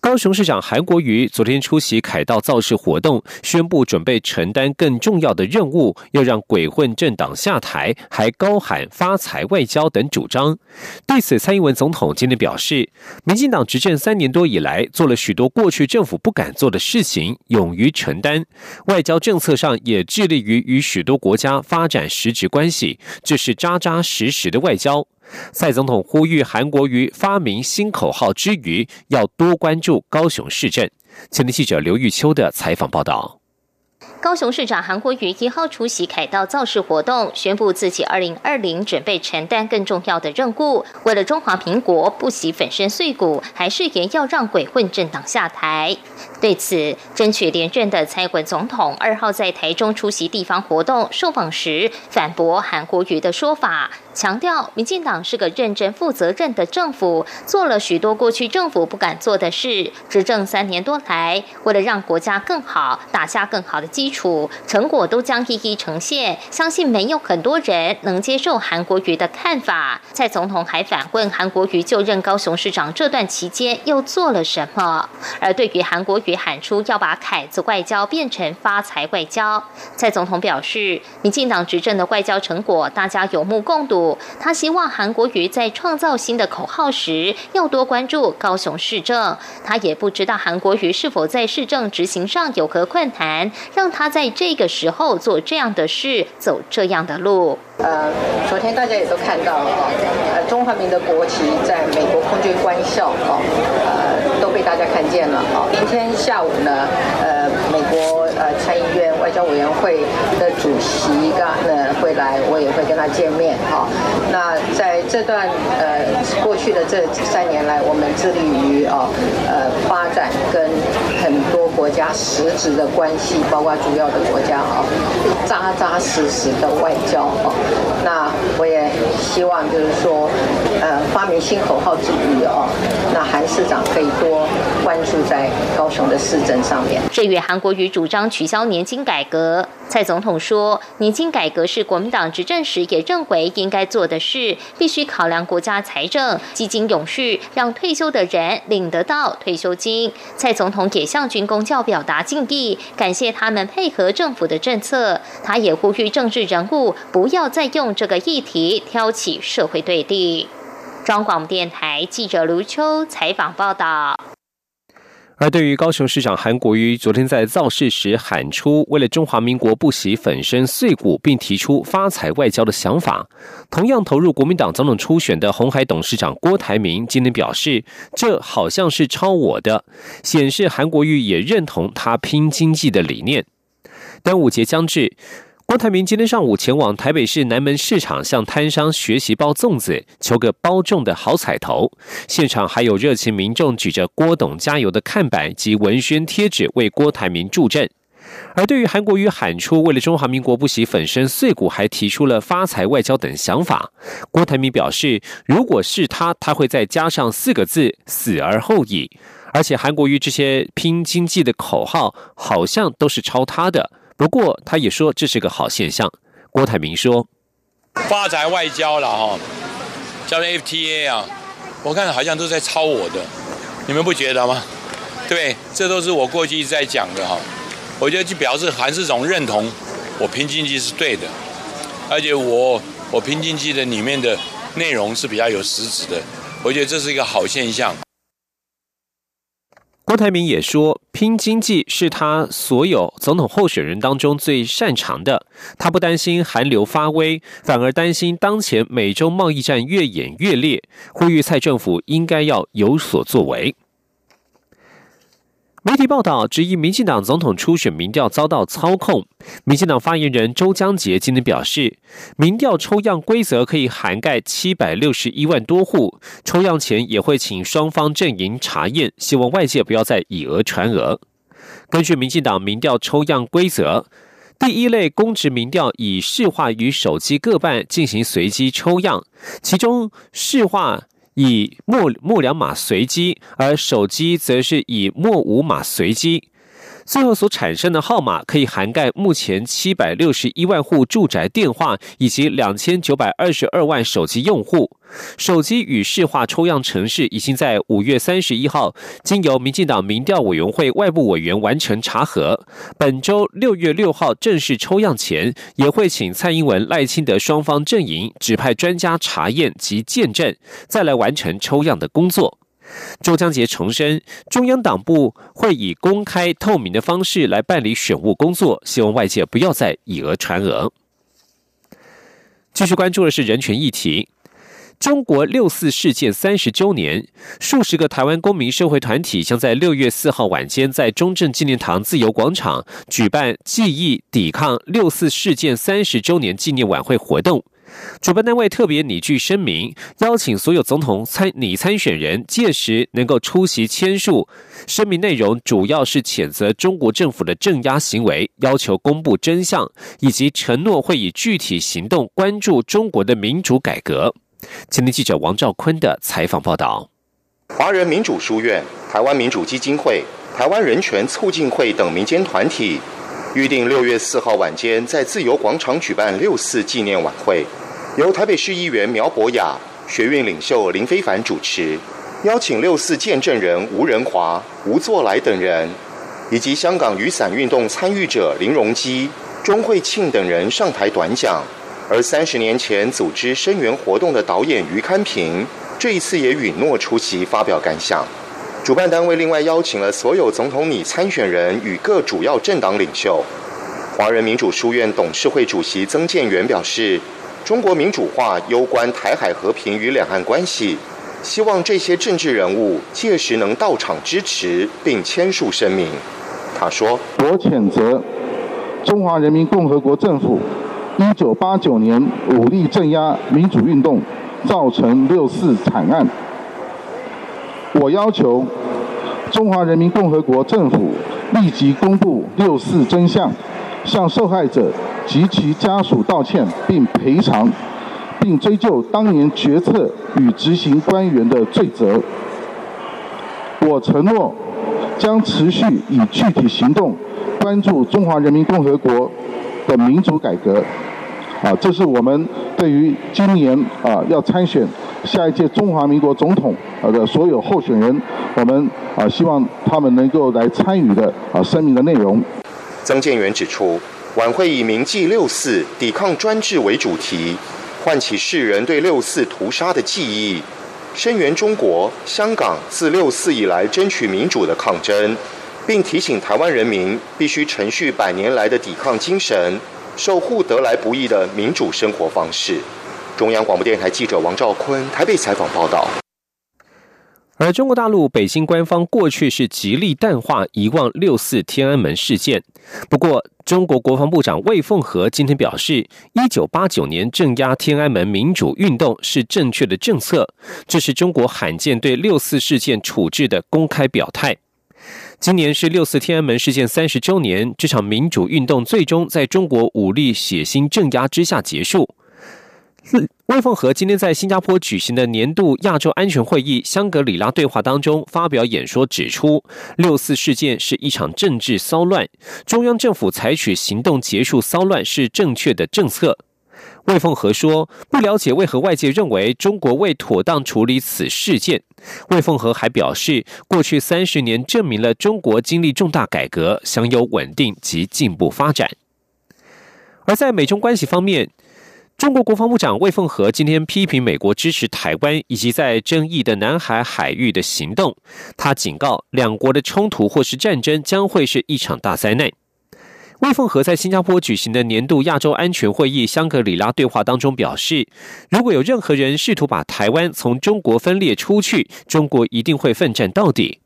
高雄市长韩国瑜昨天出席凯道造势活动，宣布准备承担更重要的任务，要让鬼混政党下台，还高喊发财外交等主张。对此，蔡英文总统今天表示，民进党执政三年多以来，做了许多过去政府不敢做的事情，勇于承担。外交政策上也致力于与许多国家发展实质关系，这是扎扎实实的外交。蔡总统呼吁韩国瑜发明新口号之余，要多关注高雄市政。前天记者刘玉秋的采访报道。高雄市长韩国瑜一号出席凯道造势活动，宣布自己二零二零准备承担更重要的任务，为了中华民国不惜粉身碎骨，还誓言要让鬼混政党下台。对此，争取连任的蔡文总统二号在台中出席地方活动受访时，反驳韩国瑜的说法。强调，民进党是个认真负责任的政府，做了许多过去政府不敢做的事。执政三年多来，为了让国家更好，打下更好的基础，成果都将一一呈现。相信没有很多人能接受韩国瑜的看法。蔡总统还反问韩国瑜就任高雄市长这段期间又做了什么？而对于韩国瑜喊出要把凯子外交变成发财外交，蔡总统表示，民进党执政的外交成果大家有目共睹。他希望韩国瑜在创造新的口号时，要多关注高雄市政。他也不知道韩国瑜是否在市政执行上有何困难，让他在这个时候做这样的事，走这样的路。呃，昨天大家也都看到了哈，呃，中华民的国旗在美国空军官校哦，呃，都被大家看见了哦。明天下午呢，呃，美国呃参议院外交委员会的主席刚呢会来，我也会跟他见面哈。那在这段呃过去的这三年来，我们致力于哦呃发展跟很多国家实质的关系，包括主要的国家啊，扎扎实实的外交啊。那我也希望就是说，呃，发明新口号之余哦，那韩市长可以多关注在高雄的市政上面。这与韩国瑜主张取消年金改革，蔡总统说，年金改革是国民党执政时也认为应该做的事，必须考量国家财政、基金永续，让退休的人领得到退休金。蔡总统也向军工教表达敬意，感谢他们配合政府的政策。他也呼吁政治人物不要再用这个议题挑起社会对立。中广电台记者卢秋采访报道。而对于高雄市长韩国瑜昨天在造势时喊出为了中华民国不惜粉身碎骨，并提出发财外交的想法，同样投入国民党总统初选的红海董事长郭台铭今天表示，这好像是抄我的，显示韩国瑜也认同他拼经济的理念。端午节将至。郭台铭今天上午前往台北市南门市场，向摊商学习包粽子，求个包中的好彩头。现场还有热情民众举着“郭董加油”的看板及文宣贴纸为郭台铭助阵。而对于韩国瑜喊出为了中华民国不惜粉身碎骨，还提出了发财外交等想法，郭台铭表示，如果是他，他会再加上四个字“死而后已”。而且韩国瑜这些拼经济的口号，好像都是抄他的。不过，他也说这是个好现象。郭台铭说：“发财外交了哈，叫 FTA 啊，我看好像都在抄我的，你们不觉得吗？对，这都是我过去一直在讲的哈。我觉得就表示韩世总认同我拼经济是对的，而且我我拼经济的里面的内容是比较有实质的，我觉得这是一个好现象。”郭台铭也说，拼经济是他所有总统候选人当中最擅长的。他不担心韩流发威，反而担心当前美洲贸易战越演越烈，呼吁蔡政府应该要有所作为。媒体报道质疑民进党总统初选民调遭到操控。民进党发言人周江杰今天表示，民调抽样规则可以涵盖七百六十一万多户，抽样前也会请双方阵营查验，希望外界不要再以讹传讹。根据民进党民调抽样规则。第一类公职民调以市话与手机各半进行随机抽样，其中市话以末末两码随机，而手机则是以末五码随机。最后所产生的号码可以涵盖目前七百六十一万户住宅电话以及两千九百二十二万手机用户。手机与市话抽样程式已经在五月三十一号经由民进党民调委员会外部委员完成查核。本周六月六号正式抽样前，也会请蔡英文、赖清德双方阵营指派专家查验及见证，再来完成抽样的工作。周江杰重申，中央党部会以公开透明的方式来办理选务工作，希望外界不要再以讹传讹。继续关注的是人权议题。中国六四事件三十周年，数十个台湾公民社会团体将在六月四号晚间在中正纪念堂自由广场举办记忆抵抗六四事件三十周年纪念晚会活动。主办单位特别拟具声明，邀请所有总统参拟参选人届时能够出席签署。声明内容主要是谴责中国政府的镇压行为，要求公布真相，以及承诺会以具体行动关注中国的民主改革。前天记者王兆坤的采访报道。华人民主书院、台湾民主基金会、台湾人权促进会等民间团体。预定六月四号晚间在自由广场举办六四纪念晚会，由台北市议员苗博雅、学院领袖林非凡主持，邀请六四见证人吴仁华、吴作来等人，以及香港雨伞运动参与者林荣基、钟慧庆等人上台短讲。而三十年前组织声援活动的导演于堪平，这一次也允诺出席发表感想。主办单位另外邀请了所有总统拟参选人与各主要政党领袖。华人民主书院董事会主席曾建元表示：“中国民主化攸关台海和平与两岸关系，希望这些政治人物届时能到场支持并签署声明。”他说：“我谴责中华人民共和国政府一九八九年武力镇压民主运动，造成六四惨案。”我要求中华人民共和国政府立即公布六四真相，向受害者及其家属道歉并赔偿，并追究当年决策与执行官员的罪责。我承诺将持续以具体行动关注中华人民共和国的民主改革。啊，这是我们对于今年啊要参选。下一届中华民国总统啊的所有候选人，我们啊希望他们能够来参与的啊声明的内容。曾建元指出，晚会以铭记六四、抵抗专制为主题，唤起世人对六四屠杀的记忆，声援中国香港自六四以来争取民主的抗争，并提醒台湾人民必须承续百年来的抵抗精神，守护得来不易的民主生活方式。中央广播电台记者王兆坤台北采访报道。而中国大陆北京官方过去是极力淡化遗忘六四天安门事件，不过中国国防部长魏凤和今天表示，一九八九年镇压天安门民主运动是正确的政策，这是中国罕见对六四事件处置的公开表态。今年是六四天安门事件三十周年，这场民主运动最终在中国武力血腥镇压之下结束。魏凤和今天在新加坡举行的年度亚洲安全会议香格里拉对话当中发表演说，指出六四事件是一场政治骚乱，中央政府采取行动结束骚乱是正确的政策。魏凤和说：“不了解为何外界认为中国未妥当处理此事件。”魏凤和还表示，过去三十年证明了中国经历重大改革，享有稳定及进步发展。而在美中关系方面。中国国防部长魏凤和今天批评美国支持台湾以及在争议的南海海域的行动。他警告，两国的冲突或是战争将会是一场大灾难。魏凤和在新加坡举行的年度亚洲安全会议香格里拉对话当中表示，如果有任何人试图把台湾从中国分裂出去，中国一定会奋战到底。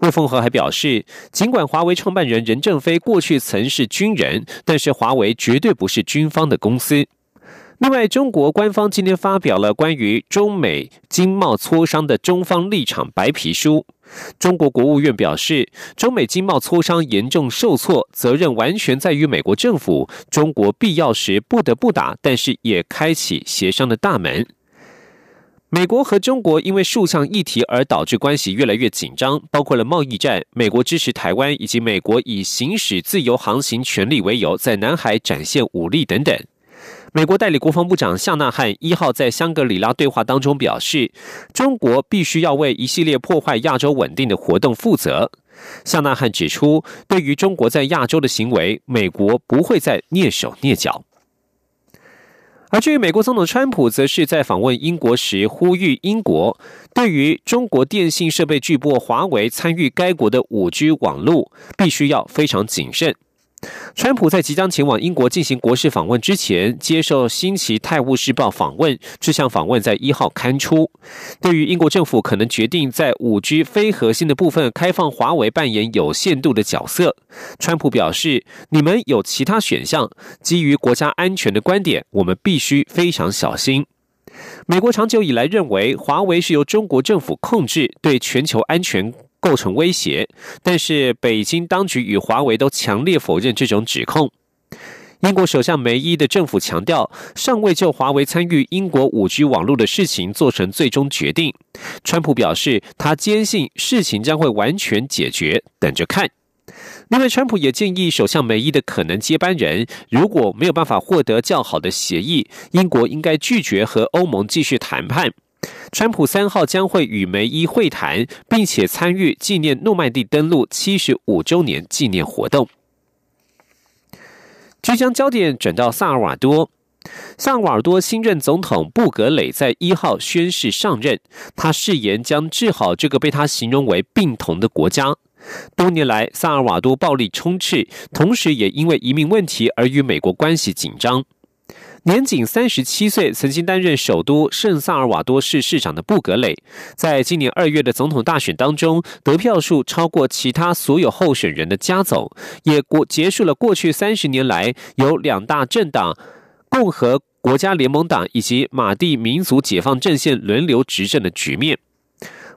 魏凤和还表示，尽管华为创办人任正非过去曾是军人，但是华为绝对不是军方的公司。另外，中国官方今天发表了关于中美经贸磋商的中方立场白皮书。中国国务院表示，中美经贸磋商严重受挫，责任完全在于美国政府。中国必要时不得不打，但是也开启协商的大门。美国和中国因为数项议题而导致关系越来越紧张，包括了贸易战、美国支持台湾以及美国以行使自由航行权利为由在南海展现武力等等。美国代理国防部长夏纳汉一号在香格里拉对话当中表示，中国必须要为一系列破坏亚洲稳定的活动负责。夏纳汉指出，对于中国在亚洲的行为，美国不会再蹑手蹑脚。而至于美国总统川普，则是在访问英国时呼吁英国，对于中国电信设备巨擘华为参与该国的五 G 网络，必须要非常谨慎。川普在即将前往英国进行国事访问之前，接受《新奇泰晤士报》访问。这项访问在一号刊出。对于英国政府可能决定在五 G 非核心的部分开放华为扮演有限度的角色，川普表示：“你们有其他选项。基于国家安全的观点，我们必须非常小心。”美国长久以来认为华为是由中国政府控制，对全球安全。构成威胁，但是北京当局与华为都强烈否认这种指控。英国首相梅伊的政府强调，尚未就华为参与英国五 G 网络的事情做成最终决定。川普表示，他坚信事情将会完全解决，等着看。另外，川普也建议首相梅伊的可能接班人，如果没有办法获得较好的协议，英国应该拒绝和欧盟继续谈判。川普三号将会与梅伊会谈，并且参与纪念诺曼底登陆七十五周年纪念活动。即将焦点转到萨尔瓦多，萨尔瓦多新任总统布格雷在一号宣誓上任，他誓言将治好这个被他形容为病童的国家。多年来，萨尔瓦多暴力充斥，同时也因为移民问题而与美国关系紧张。年仅三十七岁，曾经担任首都圣萨尔瓦多市市长的布格雷，在今年二月的总统大选当中，得票数超过其他所有候选人的加总，也过结束了过去三十年来由两大政党共和国家联盟党以及马蒂民族解放阵线轮流执政的局面。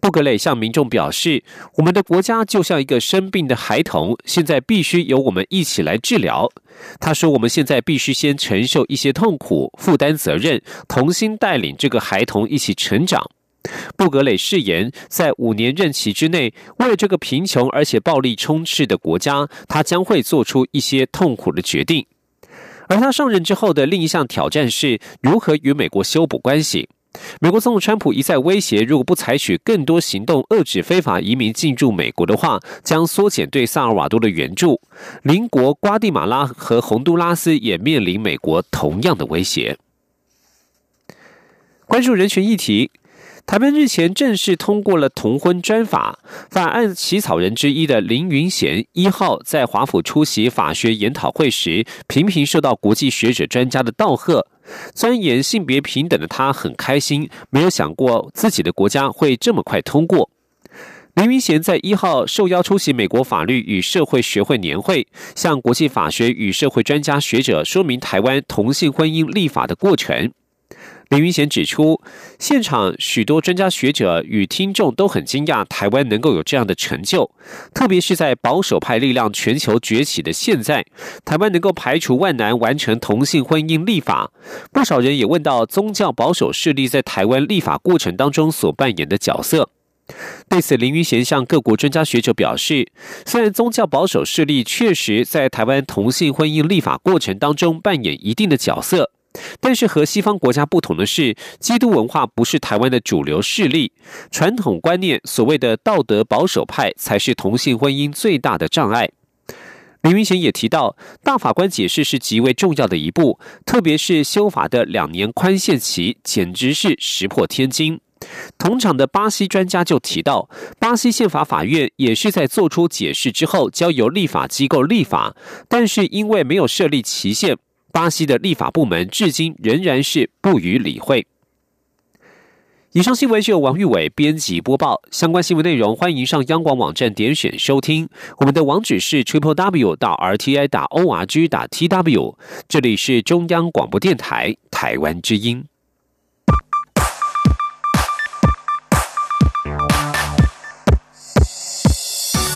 布格雷向民众表示：“我们的国家就像一个生病的孩童，现在必须由我们一起来治疗。”他说：“我们现在必须先承受一些痛苦，负担责任，同心带领这个孩童一起成长。”布格雷誓言，在五年任期之内，为了这个贫穷而且暴力充斥的国家，他将会做出一些痛苦的决定。而他上任之后的另一项挑战是如何与美国修补关系。美国总统川普一再威胁，如果不采取更多行动遏制非法移民进入美国的话，将缩减对萨尔瓦多的援助。邻国瓜地马拉和洪都拉斯也面临美国同样的威胁。关注人权议题。台湾日前正式通过了同婚专法法案，起草人之一的林云贤一号在华府出席法学研讨会时，频频受到国际学者专家的道贺。钻研性别平等的他很开心，没有想过自己的国家会这么快通过。林云贤在一号受邀出席美国法律与社会学会年会，向国际法学与社会专家学者说明台湾同性婚姻立法的过程。林云贤指出，现场许多专家学者与听众都很惊讶，台湾能够有这样的成就，特别是在保守派力量全球崛起的现在，台湾能够排除万难完成同性婚姻立法。不少人也问到宗教保守势力在台湾立法过程当中所扮演的角色。对此，林云贤向各国专家学者表示，虽然宗教保守势力确实在台湾同性婚姻立法过程当中扮演一定的角色。但是和西方国家不同的是，基督文化不是台湾的主流势力，传统观念所谓的道德保守派才是同性婚姻最大的障碍。林云贤也提到，大法官解释是极为重要的一步，特别是修法的两年宽限期，简直是石破天惊。同场的巴西专家就提到，巴西宪法法院也是在做出解释之后，交由立法机构立法，但是因为没有设立期限。巴西的立法部门至今仍然是不予理会。以上新闻是由王玉伟编辑播报。相关新闻内容，欢迎上央广网站点选收听。我们的网址是 triple w 到 r t i 打 o r g 打 t w。这里是中央广播电台台湾之音。